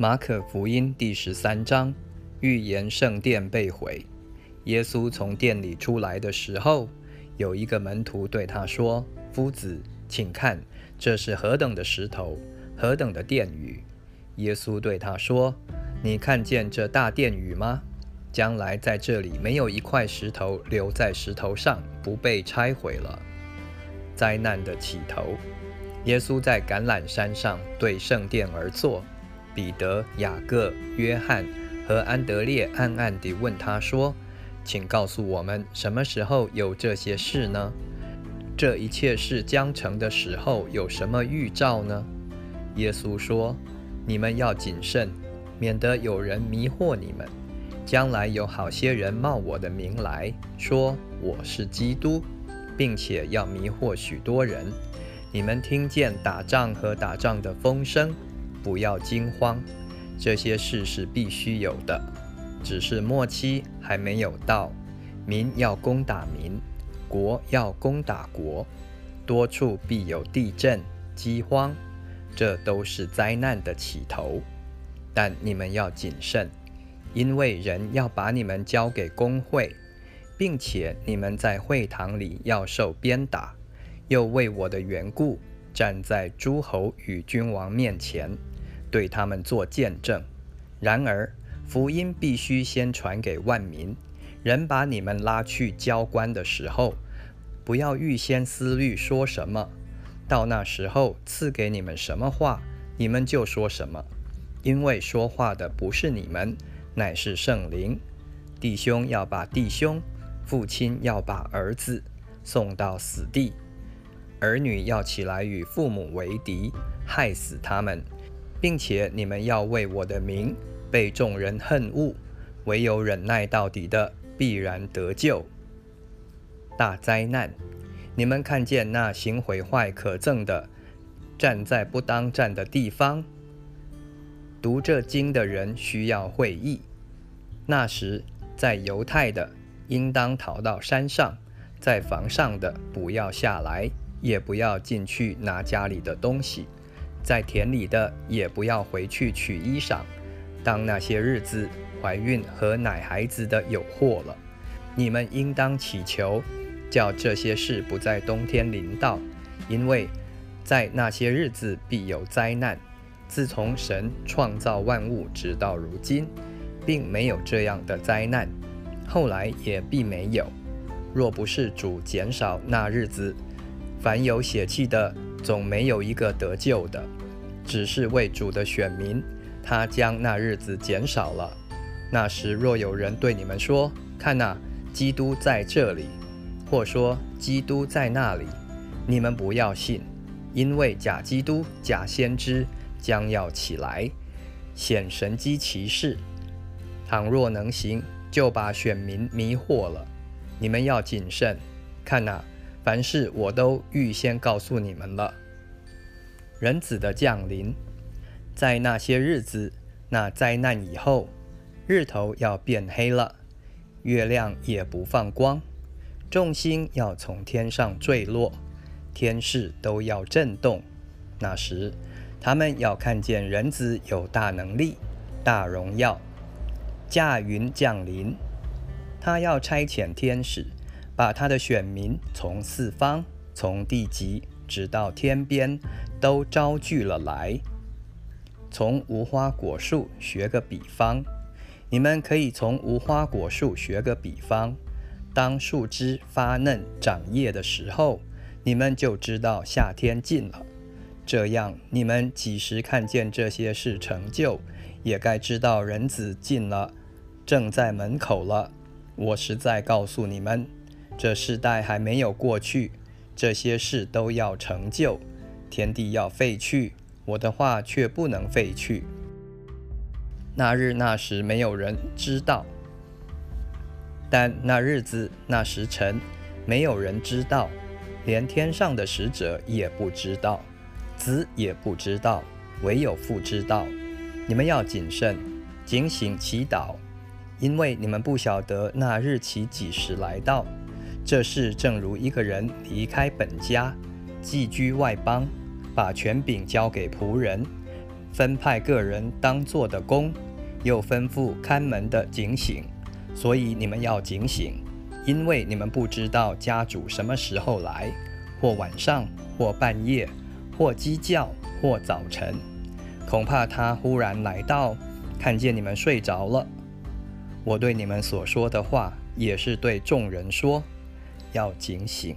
马可福音第十三章预言圣殿被毁。耶稣从殿里出来的时候，有一个门徒对他说：“夫子，请看，这是何等的石头，何等的殿宇！”耶稣对他说：“你看见这大殿宇吗？将来在这里没有一块石头留在石头上不被拆毁了。”灾难的起头。耶稣在橄榄山上对圣殿而坐。彼得、雅各、约翰和安德烈暗暗地问他说：“请告诉我们，什么时候有这些事呢？这一切事将成的时候有什么预兆呢？”耶稣说：“你们要谨慎，免得有人迷惑你们。将来有好些人冒我的名来说我是基督，并且要迷惑许多人。你们听见打仗和打仗的风声。”不要惊慌，这些事是必须有的，只是末期还没有到。民要攻打民，国要攻打国，多处必有地震、饥荒，这都是灾难的起头。但你们要谨慎，因为人要把你们交给工会，并且你们在会堂里要受鞭打，又为我的缘故站在诸侯与君王面前。对他们做见证。然而，福音必须先传给万民。人把你们拉去交官的时候，不要预先思虑说什么。到那时候赐给你们什么话，你们就说什么。因为说话的不是你们，乃是圣灵。弟兄要把弟兄，父亲要把儿子送到死地，儿女要起来与父母为敌，害死他们。并且你们要为我的名被众人恨恶，唯有忍耐到底的必然得救。大灾难！你们看见那行毁坏可憎的站在不当站的地方。读这经的人需要会意。那时在犹太的应当逃到山上，在房上的不要下来，也不要进去拿家里的东西。在田里的也不要回去取衣裳。当那些日子，怀孕和奶孩子的有祸了，你们应当祈求，叫这些事不在冬天临到，因为在那些日子必有灾难。自从神创造万物直到如今，并没有这样的灾难，后来也必没有。若不是主减少那日子，凡有血气的。总没有一个得救的，只是为主的选民，他将那日子减少了。那时若有人对你们说：“看哪，基督在这里”，或说：“基督在那里”，你们不要信，因为假基督、假先知将要起来，显神机骑士。倘若能行，就把选民迷惑了。你们要谨慎，看哪。凡事我都预先告诉你们了。人子的降临，在那些日子，那灾难以后，日头要变黑了，月亮也不放光，众星要从天上坠落，天势都要震动。那时，他们要看见人子有大能力、大荣耀，驾云降临，他要差遣天使。把他的选民从四方、从地极直到天边都招聚了来。从无花果树学个比方，你们可以从无花果树学个比方。当树枝发嫩长叶的时候，你们就知道夏天近了。这样，你们几时看见这些事成就，也该知道人子近了，正在门口了。我实在告诉你们。这世代还没有过去，这些事都要成就。天地要废去，我的话却不能废去。那日那时没有人知道，但那日子那时辰没有人知道，连天上的使者也不知道，子也不知道，唯有父知道。你们要谨慎，警醒祈祷，因为你们不晓得那日期几时来到。这事正如一个人离开本家，寄居外邦，把权柄交给仆人，分派个人当做的工，又吩咐看门的警醒。所以你们要警醒，因为你们不知道家主什么时候来，或晚上，或半夜，或鸡叫，或早晨。恐怕他忽然来到，看见你们睡着了。我对你们所说的话，也是对众人说，要警醒。